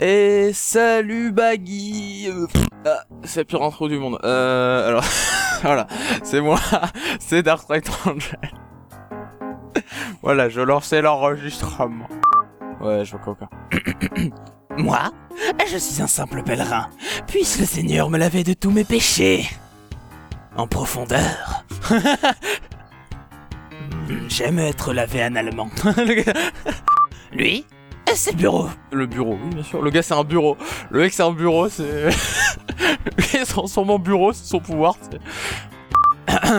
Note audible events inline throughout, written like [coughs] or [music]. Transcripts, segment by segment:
Et salut Baggy Euh, ah, C'est la pire intro du monde. Euh, alors, [laughs] voilà, c'est moi, [laughs] c'est Dark Angel. [laughs] voilà, je lançais l'enregistrement. Ouais, je vois coca. [coughs] Moi, je suis un simple pèlerin. Puisse le Seigneur me laver de tous mes péchés. En profondeur. Hmm, J'aime être lavé analement. Lui, c'est le bureau. Le bureau, oui, bien sûr. Le gars, c'est un bureau. Le mec, c'est un bureau, c'est. [laughs] Le gars, se transforme en bureau, c'est son pouvoir, [coughs]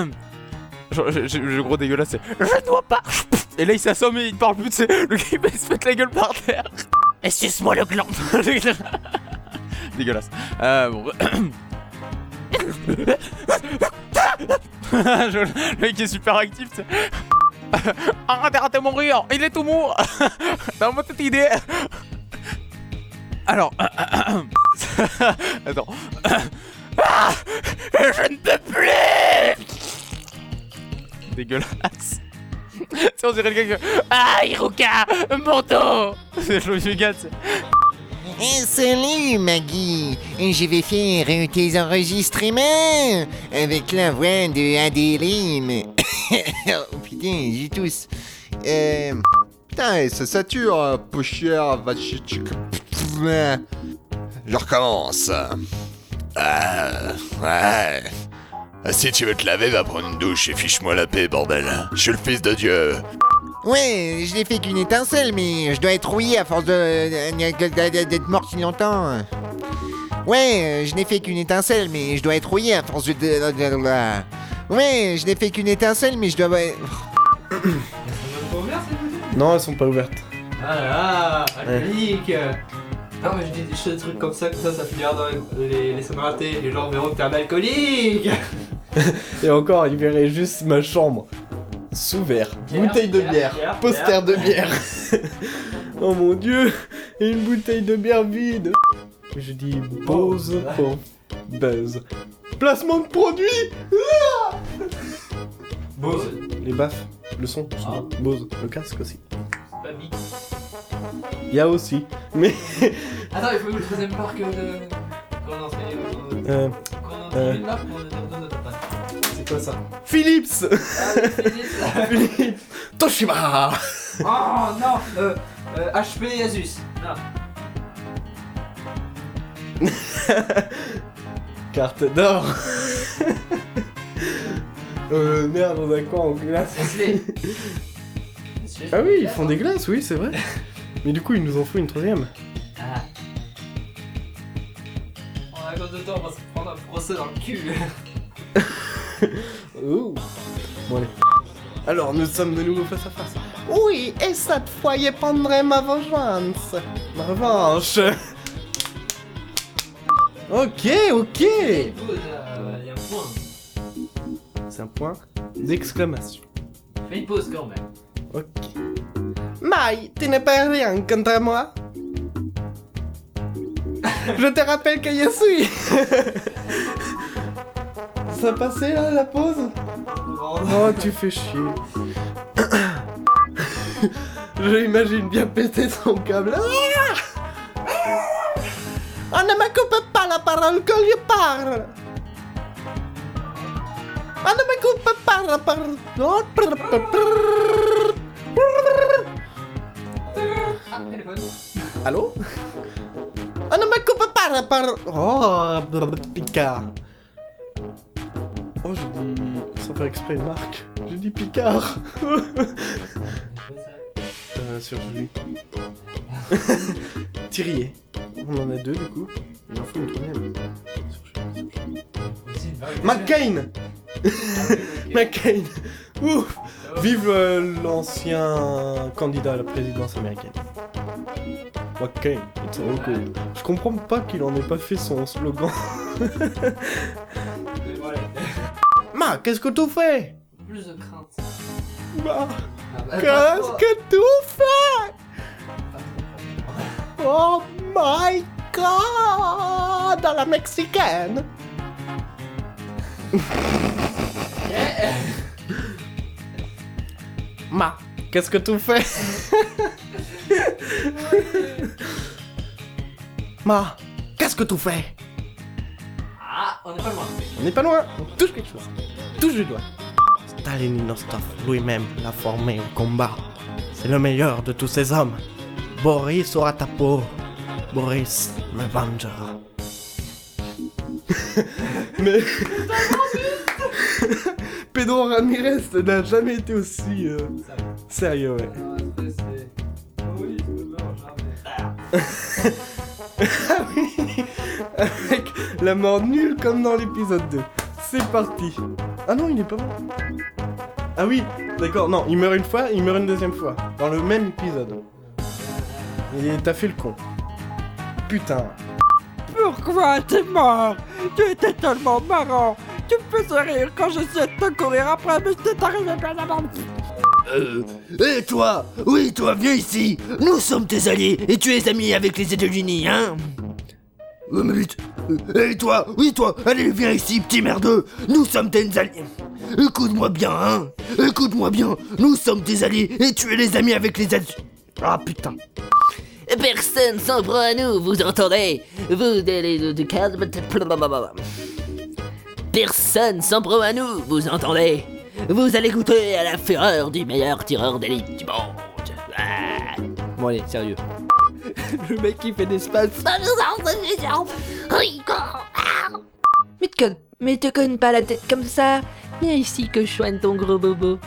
j'ai- le gros dégueulasse, c'est. Je ne vois pas Et là, il s'assomme et il parle plus, c'est. Le gars, il va se mettre la gueule par terre. Suce-moi le gland. [laughs] Dégueulasse. Euh, bon. [coughs] Le mec est super actif, tu sais. [laughs] Ah, t'as raté mon rire, il est tout mou. [laughs] T'as une petite idée. Alors, [coughs] attends. [coughs] Ah, je ne peux plus. Dégueulasse. [laughs] On dirait le gars que. Ah, Iruka, mon dos. C'est le vieux gars, salut Maggie, je vais faire tes enregistrements avec la voix de Adéline. Oh putain, j'ai tous. Euh... Putain, ça sature, hein, ch- Je recommence. Ah, ouais. Ah, Si tu veux te laver, va prendre une douche et fiche-moi la paix, bordel. Je suis le fils de Dieu. Ouais, je n'ai fait qu'une étincelle, mais je dois être rouillé à force de d'être mort si longtemps. Ouais, euh, je n'ai fait qu'une étincelle, mais je dois être rouillé à force de... Ouais, je n'ai fait qu'une étincelle, mais je dois... [coughs] Non, elles sont pas ouvertes. Ah là là, alcoolique Non mais je dis des choses- des trucs comme ça, comme ça, ça finira dans les, les, les sonorités, les gens verront que t'es un alcoolique [laughs] Et encore, ils verraient juste ma chambre. Sous verre. Bière, Bouteille de bière, bière. bière, Poster de bière. [laughs] oh mon dieu. Et une bouteille de bière vide. Je dis Bose pour Buzz. Placement de produit Bose, Les baffes, le son, le son. Ah. Bose, le casque aussi. pas Bic. Il y a aussi. Mais. Attends, il faut une troisième marque de... Qu'on en fait... Euh, Qu'on en Euh. fait une marque c'est quoi ça? Philips Ah, Philips. [laughs] Philips Toshiba Oh non euh, euh, HP et Asus. Non. [laughs] Carte d'or [laughs] Euh, merde, on a quoi en glace. [laughs] Ah oui, ils font des glaces, oui, c'est vrai. [laughs] Mais du coup, il nous en faut une troisième. Ah. On a de temps, on va se prendre un procès dans le cul. Ouh. Bon, allez. Alors, nous sommes de nouveau face à face. Oui, et cette fois, je prendrai ma vengeance. Ma revanche. Ok, ok. Écoute, y a un point. C'est un point d'exclamation. Fais une pause quand même. Ok. Mai, tu n'es pas rien contre moi. Je te rappelle que je suis. [laughs] Ça passait là la pause? Oh, tu fais chier. [coughs] Je imagine bien péter son câble. Ah On ne me coupe pas la parole que je parle. On ne me coupe pas. Ah, téléphone. Allô On ne me coupe pas la parole. Oh, Picard. Oh, j'ai dit. Sans faire exprès, Marc. J'ai dit Picard. [laughs] euh, sur. [laughs] Thierry. On en a deux du coup. Une troisième. McCain McCain Ouf Vive euh, l'ancien candidat à la présidence américaine. McCain, it's all good. Je comprends pas qu'il en ait pas fait son slogan. [laughs] Ma, qu'est-ce que tu fais Plus de crainte. Ma, Ah, bah, qu'est-ce pas que tu fais. Oh my god À la mexicaine [laughs] Ma, qu'est-ce que tu fais? [laughs] Ma, qu'est-ce que tu fais? Ah, on est pas loin. On n'est pas loin, on touche quelque chose. Touche du doigt. Stalinostov lui-même l'a formé au combat. C'est le meilleur de tous ces hommes. Boris aura ta peau. Boris me vengera. Mais. [laughs] Pedro Ramirez n'a jamais été aussi euh, sérieux, ouais. Ah oui Avec la mort nulle comme dans l'épisode 2. C'est parti. Ah non, il est pas mort. Ah oui, d'accord, non, il meurt une fois, il meurt une deuxième fois. Dans le même épisode. Et t'as fait le con. Putain. Pourquoi t'es mort Tu étais tellement marrant. Tu me faisais rire quand j'essayais de te courir après, mais c'est arrivé bien avant. Euh. Et toi Oui, toi, viens ici. Nous sommes tes alliés et tu es ami avec les États-Unis, hein? Oh, mais vite. Euh, Et toi Oui, toi Allez, viens ici, petit merdeux. Nous sommes tes alliés. Écoute-moi bien, hein. Écoute-moi bien. Nous sommes tes alliés et tu es les amis avec les États-Unis. Ah, putain Personne s'en prend à nous, vous entendez? Vous, de calme. Personne s'en prend à nous, vous entendez? Vous allez goûter à la fureur du meilleur tireur d'élite du monde. Ah. Bon, allez, sérieux. [laughs] le mec qui fait des spasmes. Mais te conne, mais te conne pas la tête comme ça Viens ici que je soigne ton gros bobo.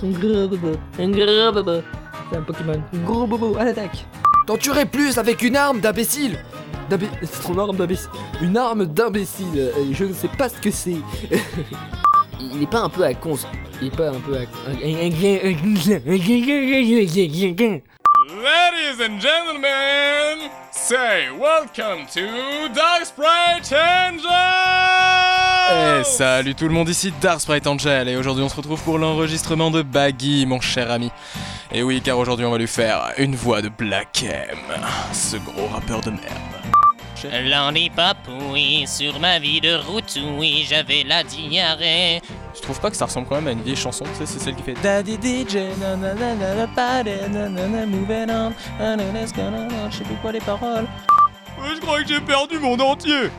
Ton gros bobo. Un gros bobo. C'est un Pokémon. Gros bobo, à l'attaque. T'en tuerais plus avec une arme d'imbécile C'est ton arme d'imbécile. Une arme d'imbécile. euh, Je ne sais pas ce que c'est. Il est pas un peu à con. Il est pas un peu à Ladies and gentlemen, say welcome to Dark Sprite Angel! Eh salut tout le monde, ici Dark Sprite Angel et aujourd'hui on se retrouve pour l'enregistrement de Baggy, mon cher ami. Et oui, car aujourd'hui on va lui faire une voix de Black M, ce gros rappeur de merde. Lollipop, oui, sur ma vie de route, oui, j'avais la diarrhée. Je trouve pas que ça ressemble quand même à une vieille chanson, tu sais, c'est celle qui fait Daddy DJ, nanana, party, nanana, moving on, nanana, let's go, nanana, je sais plus quoi les paroles. je crois que j'ai perdu mon entier.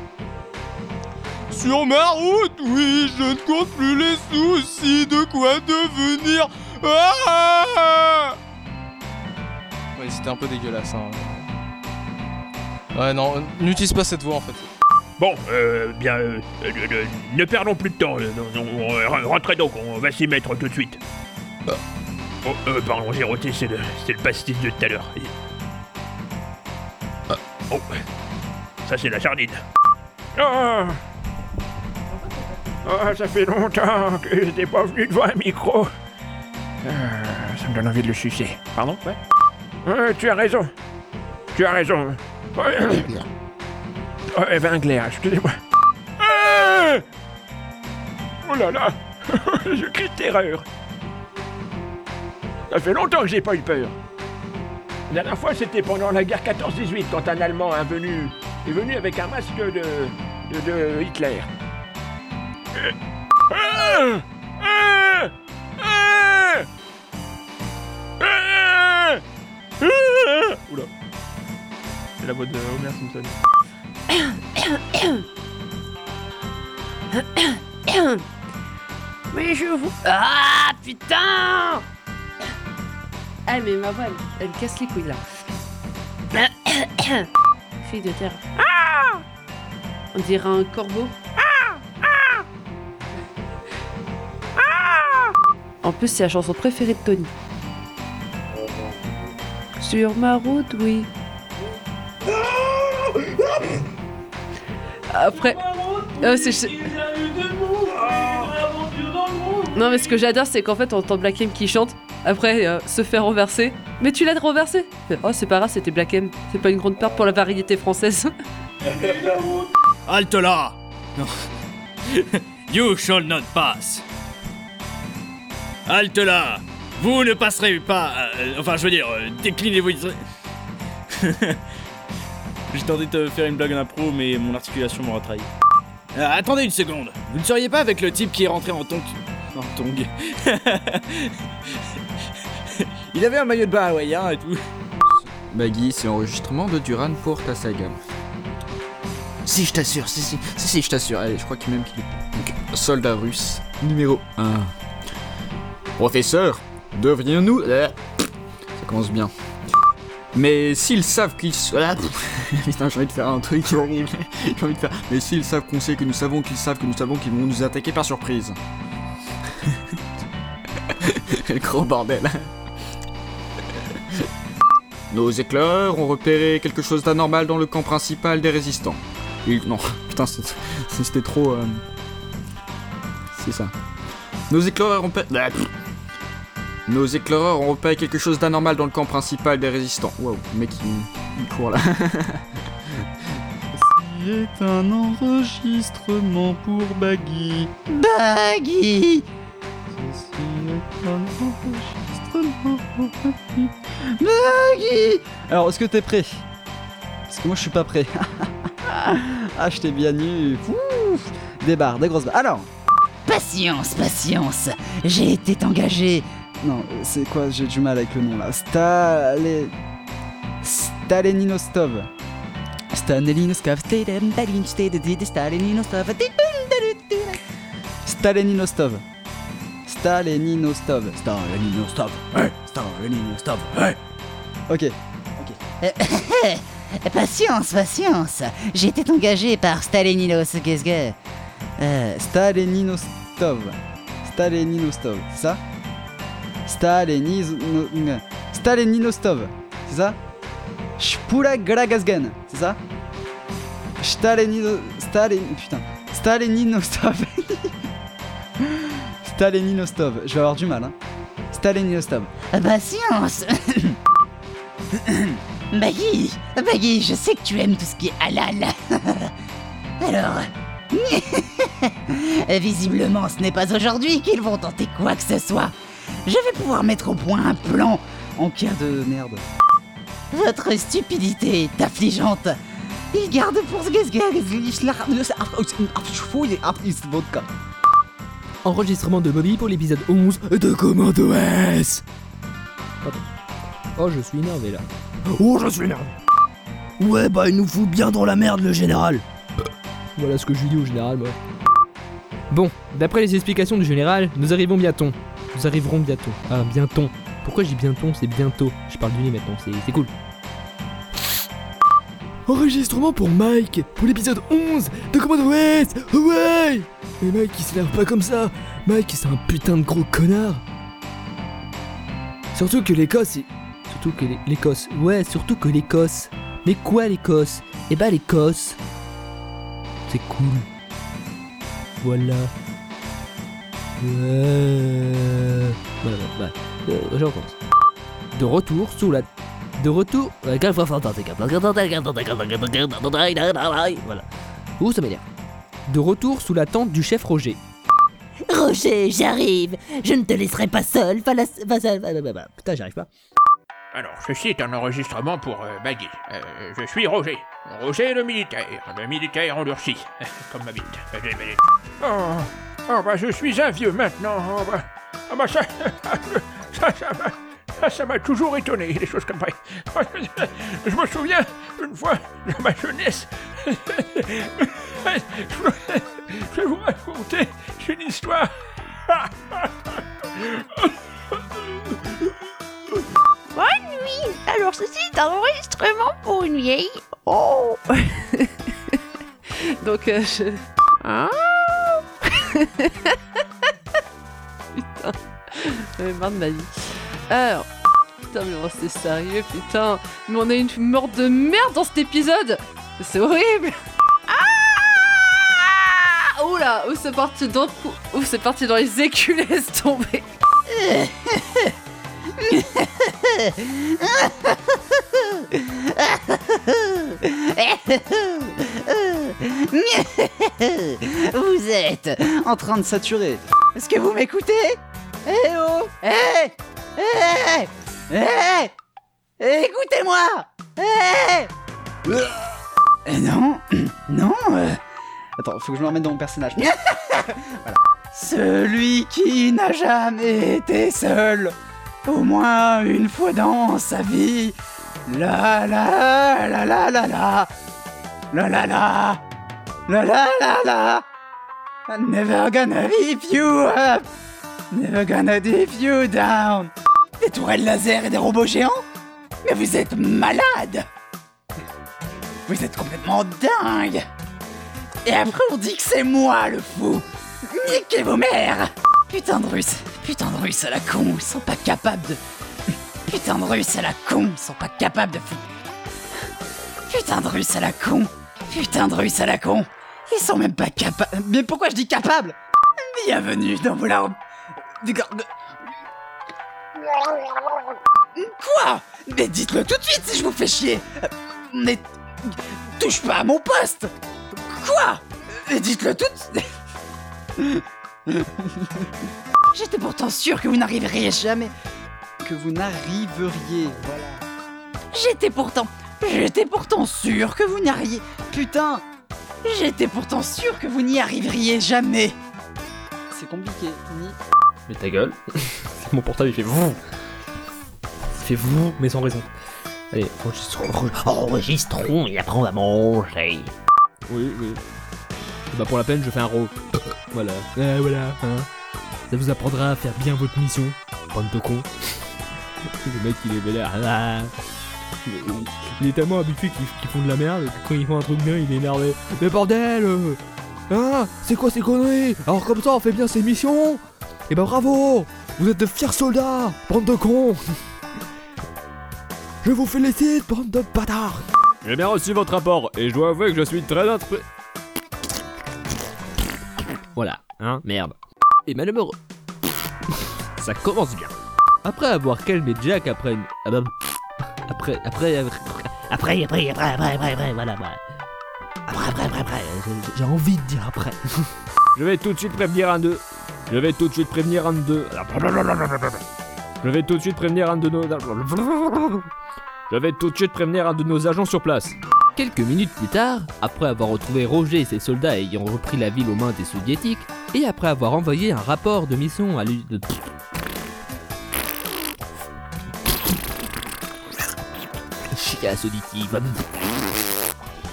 Sur ma route, oui, je ne compte plus les soucis de quoi devenir. Ah ouais, c'était un peu dégueulasse. Hein. Ouais, non, n'utilise pas cette voix en fait. Bon, euh, bien, euh, euh, euh, ne perdons plus de temps. rentrez donc, on va s'y mettre tout de suite. Bah. Oh, euh, pardon, j'ai roté, c'est le, c'est le pastis de tout à l'heure. Ah. Oh, ça c'est la sardine. Ah Ah, ça fait longtemps que j'étais pas venu devant un micro. Ah, ça me donne envie de le sucer. Pardon? Ouais Ouais, tu as raison. Tu as raison. Ouais. Oh, Evanglaire, excusez-moi. Ah oh là là [laughs] Je crie de terreur. Ça fait longtemps que j'ai pas eu peur. La dernière fois, c'était pendant la guerre 14-18, quand un Allemand est venu, est venu avec un masque de, de, Hitler. Ah Oula. C'est la voix de Homer Simpson. Mais je vous. Ah putain Ah, mais ma voix, elle, casse les couilles là. Fille de terre. On dirait un corbeau. En plus, c'est la chanson préférée de Tony. Sur ma route, oui. Après. Euh, c'est- Non, mais ce que j'adore, c'est qu'en fait, on entend Black M qui chante, après euh, se faire renverser. Mais tu l'as renversé Oh, c'est pas grave, c'était Black M. C'est pas une grande perte pour la variété française. [laughs] Halte là Non. [laughs] You shall not pass. Halte là Vous ne passerez pas. euh, enfin, je veux dire, euh, déclinez-vous. [laughs] J'ai tenté de te faire une blague en impro, mais mon articulation m'aura trahi. Euh, attendez une seconde. Vous ne seriez pas avec le type qui est rentré en tongue En tongue. [laughs] Il avait un maillot de bain hawaïen et tout. Baggy, c'est enregistrement de Duran pour ta saga. Si, je t'assure, si, si, si, si, je t'assure. Allez, je crois qu'il même qu'il est. Donc, soldat russe, numéro 1. Professeur, devrions-nous. Euh, Ça commence bien. Mais s'ils savent qu'ils. s- [laughs] Ah, Putain, j'ai envie de faire un truc [laughs] j'ai envie de faire. Mais s'ils savent qu'on sait que nous savons qu'ils savent que nous savons qu'ils vont nous attaquer par surprise. [laughs] Quel gros bordel. Nos éclaireurs ont repéré quelque chose d'anormal dans le camp principal des résistants. Non, putain, c'était trop... euh, C'est ça. Nos éclaireurs ont... pe- Ah. Nos éclaireurs ont repéré quelque chose d'anormal dans le camp principal des résistants. Wow, le mec il, il court là. [laughs] C'est un enregistrement pour Baggy. Baggy Maggie Alors, est-ce que t'es prêt? Parce que moi, je suis pas prêt. [laughs] ah, je t'ai bien nu. Ouf Des barres, des grosses barres. Alors Patience, patience. J'ai été engagé. Non, c'est quoi J'ai du mal avec le nom là. Stale... Staleninostov. Staleninostov. Staleninostov. Staleninostov. Staleninostov. Staleninostov. Staleninostov. Hey. Ok. Euh, [coughs] patience, patience. Été engagé par Stalininos. Qu'est-ce que? Euh, Staleninostov. Staleninostov, c'est ça? N- Staleninostov, c'est ça? Shpura Gragazgan, c'est ça? Stalenino... Stalen... Putain. Staleninostov. [laughs] Staleninostov. Je vais avoir du mal, hein. Staleninostov. Patience. [coughs] Baggy, Baggy, je sais que tu aimes tout ce qui est halal. [laughs] Alors. [laughs] Visiblement, ce n'est pas aujourd'hui qu'ils vont tenter quoi que ce soit. Je vais pouvoir mettre au point un plan En cas de merde. Votre stupidité est affligeante. Il garde pour ce vodka. Enregistrement de Bobby pour l'épisode 11 de Commando S. Pardon. Oh, je suis énervé là. Oh, je suis énervé. Ouais, bah il nous fout bien dans la merde, le général. Voilà ce que je lui dis au général, moi. Bon, d'après les explications du général, nous arrivons bientôt. Nous arriverons bientôt. Ah, bientôt. Pourquoi dis bientôt? C'est bientôt. Je parle du nez maintenant, c'est cool. Enregistrement pour Mike, pour l'épisode 11 de Commando S Ouais Mais Mike, il s'énerve pas comme ça Mike, c'est un putain de gros connard Surtout que l'Écosse, Surtout que l'É- l'Écosse... Ouais, surtout que l'Écosse... Mais quoi l'Écosse? Eh bah l'Écosse... C'est cool. Voilà. Voilà, voilà. Euh, je recommence. De retour sous la... De retour... Voilà. Ouh, ça m'énerve. De retour sous la tente du chef Roger. Roger, j'arrive. Je ne te laisserai pas seul. Va la- va- va- Putain, j'arrive pas. Alors, ceci est un enregistrement pour euh, Baggy. Euh, je suis Roger. Roger le militaire. Le militaire endurci. [laughs] Comme ma bite. Oh, oh, bah je suis un vieux maintenant. Oh, bah, ah, bah, ça, ça, ça m'a... Toujours étonné, des choses comme ça. [laughs] Je me souviens, une fois, dans ma jeunesse, [laughs] je vais vous raconter une histoire. [laughs] Bonne nuit Alors ceci est un enregistrement pour une vieille. Oh Donc euh, je... Ah Putain. J'en ai marre de ma vie. Alors... Putain mais bon c'est sérieux putain. Mais on a une mort de merde dans cet épisode. C'est horrible. Ah Oula Où c'est parti dans... C'est parti dans les écus, laisse [laughs] [laughs] Vous êtes en train de saturer. Est-ce que vous m'écoutez? Eh oh Eh Eh Eh Écoutez-moi Eh Euh, Non, [clears throat] non. euh, Attends, faut que je me remette dans mon personnage. [laughs] Celui qui n'a jamais été seul, au moins une fois dans sa vie. La la la la la la. La la la. La la la la. Never gonna leave you up. Never gonna leave you down. Des tourelles laser et des robots géants. Mais vous êtes malade. Vous êtes complètement dingue. Et après on dit que c'est moi le fou. Niquez vos mères. Putain de Russes Putain de Russes à la con. Ils sont pas capables de... Putain de Russes à la con. Ils sont pas capables de... Putain de Russes à la con. Putain de Russes à la con Ils sont même pas capables... Mais pourquoi je dis capable Bienvenue dans vos larmes... Quoi Mais dites-le tout de suite si je vous fais chier Mais... Touche pas à mon poste Quoi Mais dites-le tout de J'étais pourtant sûr que vous n'arriveriez jamais. Que vous n'arriveriez, voilà. J'étais pourtant... J'étais pourtant sûr que vous n'arriviez... Putain J'étais pourtant sûr que vous n'y arriveriez jamais. C'est compliqué. Ni... Mais ta gueule. [laughs] Mon portable il fait vous. Il fait vous, mais sans raison. Allez, enregistrons. Enregistrons et après on va manger. Oui, oui. Et bah pour la peine, je fais un row. [laughs] voilà. Euh, voilà. hein. Ça vous apprendra à faire bien votre mission. Bande de cons. [laughs] Le mec il est vénère. Il- est tellement habitué qu'ils font de la merde que quand ils font un truc bien, il est énervé. Mais bordel euh, Hein C'est quoi ces conneries? Alors comme ça on fait bien ses missions? Et bah bravo Vous êtes de fiers soldats Bande de cons Je vous félicite, bande de bâtards J'ai bien reçu votre rapport et je dois avouer que je suis très intré... Voilà, hein, merde. Et malheureux. Ça commence bien. Après avoir calmé Jack après une... ah bah, Après, après... Après, après, après, après, après, après, voilà, voilà. Après, après, après, après. J'ai envie de dire après. [laughs] Je vais tout de suite prévenir un de... Je vais tout de suite prévenir un de... Je vais tout de suite prévenir un de nos... Je vais tout de suite prévenir un de nos agents sur place. Quelques minutes plus tard, après avoir retrouvé Roger et ses soldats ayant repris la ville aux mains des soviétiques, et après avoir envoyé un rapport de mission à l'U...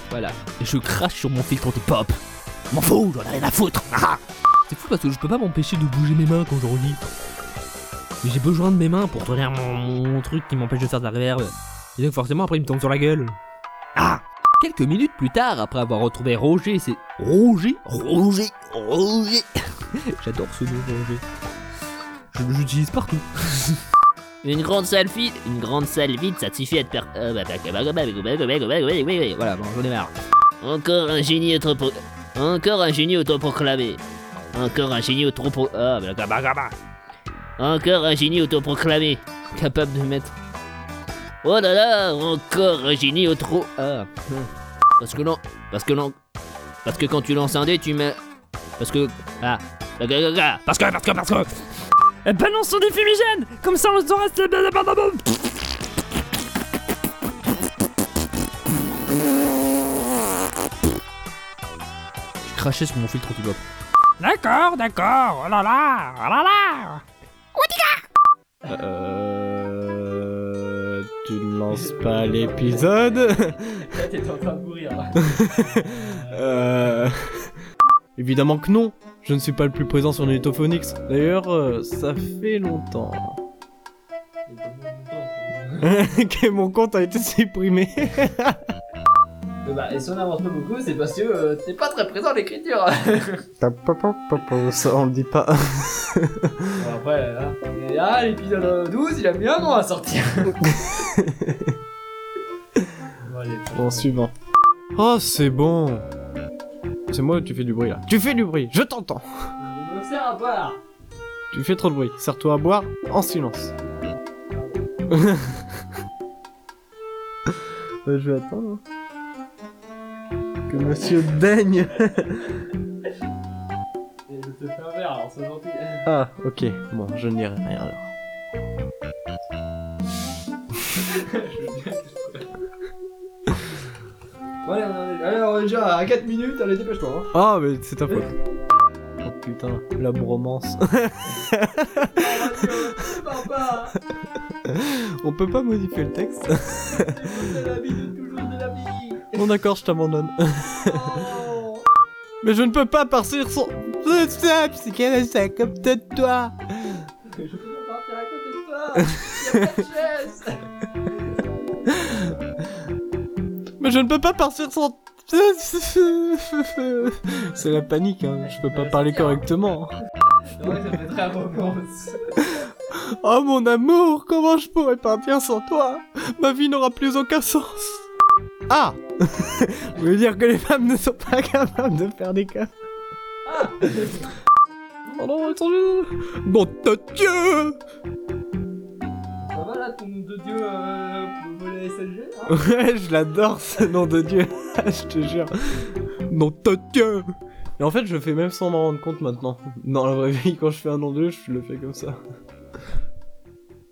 Voilà, et je crache sur mon filtre de pop. M'en fous, j'en ai rien à foutre. Ah. C'est fou parce que je peux pas m'empêcher de bouger mes mains quand je relis. Mais j'ai besoin de mes mains pour tenir mon, truc qui m'empêche de faire de la réverb. Et donc forcément après il me tombe sur la gueule. Ah Quelques minutes plus tard, après avoir retrouvé Roger, c'est... Roger Roger Roger [laughs] J'adore ce nom Roger. Je l'utilise partout. [laughs] Une grande salle vide, une grande salle vide, ça suffit à te per... Voilà, bon, j'en ai marre. Encore un génie autopro... Encore un génie autoproclamé. Encore un génie autoproclamé. Encore un génie autoproclamé. Capable de mettre... Oh là là, encore un génie autopro... Ah. Parce que non... Parce que non... Parce que quand tu lances un dé, tu mets... Parce que... Ah... Parce que... Parce que... Parce que... Balance son des fumigènes Comme ça on saura. Je crachais sur mon filtre anti-pop. D'accord, d'accord, oh là là, oh là là Euh... Tu ne lances pas l'épisode Là [laughs] t'étais en train de mourir. Euh... Évidemment que non Je ne suis pas le plus présent sur Nutophonix. D'ailleurs, euh, ça fait longtemps. [laughs] que mon compte a été supprimé. [laughs] bah, et si on avance pas beaucoup, c'est parce que euh, t'es pas très présent à l'écriture. [laughs] Ça, on le dit pas. Bon, après, là, et là, l'épisode 12, il a mis un an à sortir. bon, allez, Bon, suivant. Oh, c'est bon. C'est moi ou tu fais du bruit là Tu fais du bruit, je t'entends. je me sers à boire. Tu fais trop de bruit. Sers-toi à boire en silence. Bah, [laughs] je vais attendre. Que monsieur daigne. Et je te fais [laughs] un verre, alors [laughs] c'est gentil. ah, ok. Bon, je n'irai rien alors. Allez, on est, allez, on est déjà à 4 minutes, allez, dépêche-toi. Hein. Ah, mais c'est ta faute. Oh putain, la bromance. [laughs] On peut pas modifier le texte. C'est la vie de toujours de la vie Bon d'accord, je t'abandonne. [laughs] Mais je ne peux pas partir sans. C'est ça, c'est qu'elle est ça comme de toi. Je peux pas partir à côté de toi. Mais je ne peux pas partir sans. [laughs] C'est la panique, hein. je peux pas parler correctement. [laughs] Ouais, ça fait très romance. [laughs] Oh mon amour, comment je pourrais partir sans toi? Ma vie n'aura plus aucun sens. Ah Vous voulez dire que les femmes ne sont pas capables de faire des cas? Oh non, attendez Nom de Dieu Ton nom de dieu euh, pour voler SLG hein Ouais, je l'adore ce nom de Dieu, [laughs] je te jure. Nom de Dieu Et en fait, je le fais même sans m'en rendre compte maintenant. Dans la vraie vie, quand je fais un nom de Dieu, je le fais comme ça.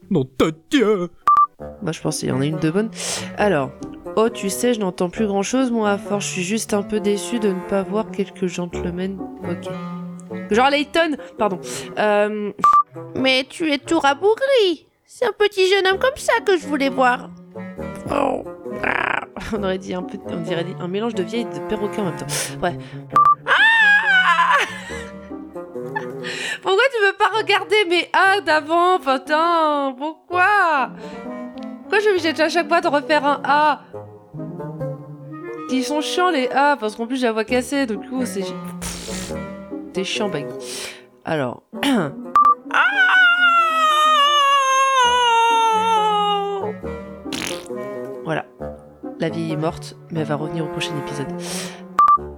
Nom de Dieu Bah, je pense qu'il y en a une de bonne. Alors, oh, tu sais, je n'entends plus grand chose, moi, à force. Je suis juste un peu déçu de ne pas voir quelques gentlemen. Ok. Genre Layton, pardon. Euh... Mais tu es tout rabougri. C'est un petit jeune homme comme ça que je voulais voir. Oh. Ah. On aurait dit un peu, on dirait un mélange de vieille et de perroquet en même temps. Ouais. Ah Pourquoi tu veux pas regarder mes A d'avant, putain Pourquoi? Pourquoi je suis obligée à chaque fois de refaire un A? Ils sont chiants les A, parce qu'en plus j'ai la voix cassée, donc du coup c'est... T'es chiant, Baggy. Alors... [clears throat] La vieille est morte, mais elle va revenir au prochain épisode.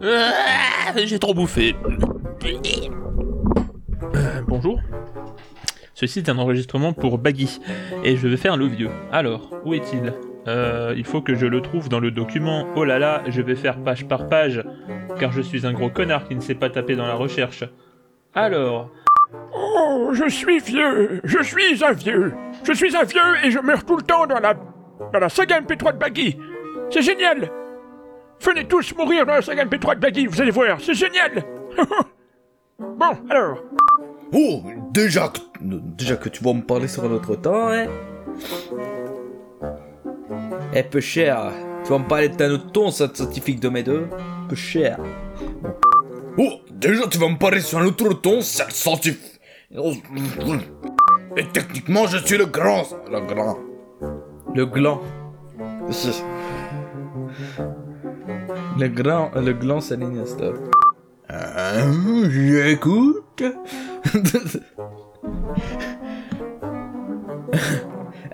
Ah, J'ai trop bouffé. Euh, bonjour. Ceci est un enregistrement pour Baggy et je vais faire le vieux. Alors, où est-il? Euh, Il faut que je le trouve dans le document. Oh là là, je vais faire page par page car je suis un gros connard qui ne sait pas taper dans la recherche. Alors, Oh, je suis vieux, je suis un vieux. Je suis un vieux et je meurs tout le temps dans la dans la saga MP3 de Baggy. C'est génial. Venez tous mourir dans la saga MP3 de Baggy, vous allez voir, c'est génial. [laughs] bon, alors. Oh, déjà que, déjà que tu vas me parler sur un autre temps, hein Eh, peu cher, tu vas me parler d'un autre ton, ça scientifique de mes deux Peu cher. Oh, déjà tu vas me parler sur un autre ton, ça scientifique. Et techniquement, je suis le grand, le grand. Le gland. Le grand, le gland saline, stop. Euh, j'écoute.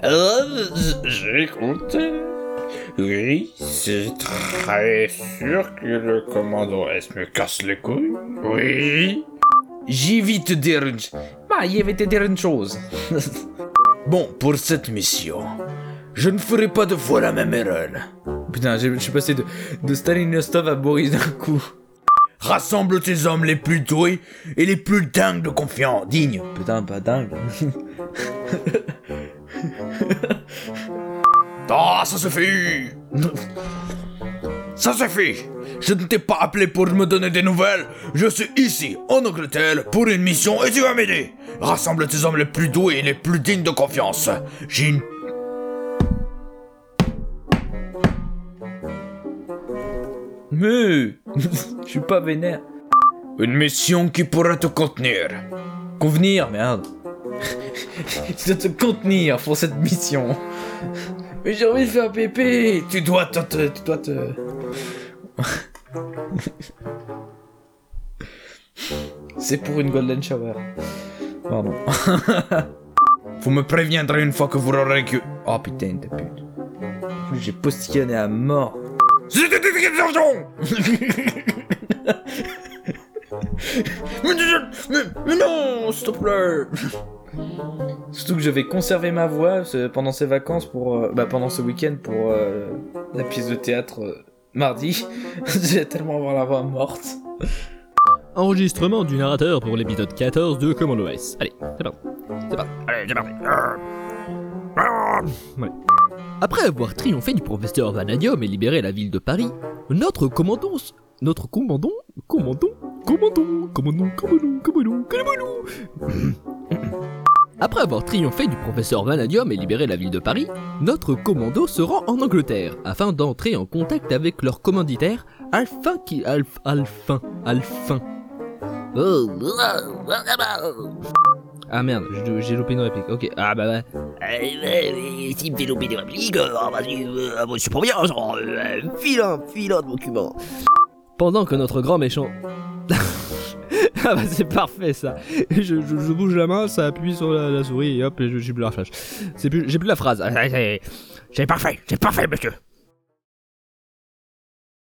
Alors, j'écoute. Oui, c'est très sûr que le commandant S me casse les couilles. Oui. J'ai vite te dire une... Bah, il va te dire une chose. [laughs] bon, pour cette mission, je ne ferai pas deux fois la même erreur. Putain, je suis passé de, de Stalinostov à Boris d'un coup. Rassemble tes hommes les plus doués et les plus dingues de confiance, dignes. Putain, pas dingue. Ah, ça suffit Ça suffit Je ne t'ai pas appelé pour me donner des nouvelles. Je suis ici, en Angleterre, pour une mission et tu vas m'aider. Rassemble tes hommes les plus doués et les plus dignes de confiance. J'ai une... Mais... [laughs] Je suis pas vénère. Une mission qui pourra te contenir. Convenir, merde. [laughs] tu dois te contenir pour cette mission. Mais j'ai envie de faire pépé. Tu dois te... te- tu dois te... [laughs] C'est pour une golden shower. Pardon. Vous me préviendrez une fois que vous aurez que... Oh putain de pute. En plus, J'ai postillonné à mort. C'était [laughs] des mais, mais, mais non, s'il te plaît. Surtout que je vais conserver ma voix euh, pendant ces vacances pour, euh, bah, pendant ce week-end pour euh, la pièce de théâtre euh, mardi. [laughs] je vais tellement avoir la voix morte. Enregistrement du narrateur pour l'épisode 14 de Commando S. Allez, c'est parti. C'est parti. Allez, c'est parti. Ouais. Après avoir triomphé du professeur Vanadium et libéré la ville de Paris, notre commandant, notre commandant, commandant, commandant, commandant, commandant, commandant, commandant, [coughs] Après avoir triomphé du professeur Vanadium et libéré la ville de Paris, notre commando se rend en Angleterre afin d'entrer en contact avec leur commanditaire Alpha qui Alpha Alpha Alpha. [coughs] [coughs] Ah merde, j'ai loupé une réplique. Ok, ah bah ouais. S'il me fait louper des répliques, euh, ah, vas-y, euh, je suis bien, genre, euh, file un, file un document. Pendant que notre grand méchant. [laughs] ah bah c'est parfait ça. Je, je- je bouge la main, ça appuie sur la, la souris et hop, et je- j'ai plus la flash. C'est plus, j'ai plus la phrase. Ah, C'est parfait, c'est parfait monsieur.